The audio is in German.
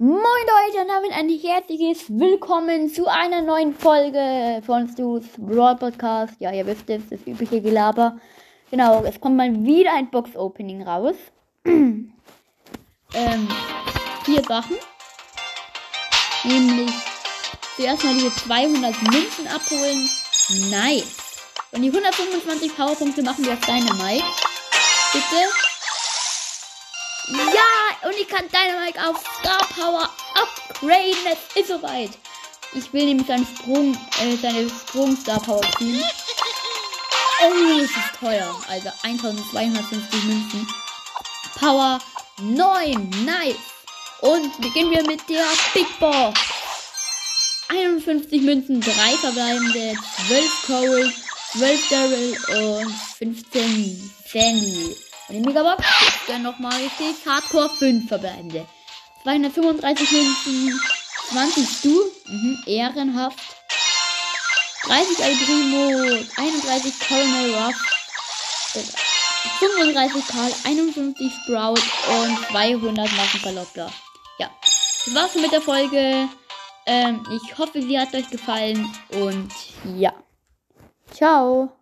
Moin Leute und damit ein herzliches Willkommen zu einer neuen Folge von Stu's Brawl Podcast. Ja, ihr wisst es, das übliche Gelaber. Genau, es kommt mal wieder ein Box-Opening raus. ähm, vier Sachen. Nämlich zuerst mal diese 200 Münzen abholen. Nice. Und die 125 Powerpunkte machen wir auf Dynamite. Bitte. Ja, und ich kann Dynamite auf Star Power upgraden. Es ist soweit. Ich will nämlich seinen Sprung, äh, seine Sprung Star Power ziehen. Oh, es ist teuer. Also 1250 Münzen. Power 9. Nice. Und beginnen wir mit der Big Box. 51 Münzen, 3 verbleibende, 12 Cold, 12 Daryl und 15 Sandy. Die Megabox dann nochmal richtig Hardcore 5 verbleibende. 235 Münzen, 20 Stu, mhm, ehrenhaft. 30 El Primo, 31 Colonel Ruff, 35 Karl, 51 Sprout und 200 Massenverlockter. Ja, das war's mit der Folge. Ähm, ich hoffe, sie hat euch gefallen und ja. Ciao.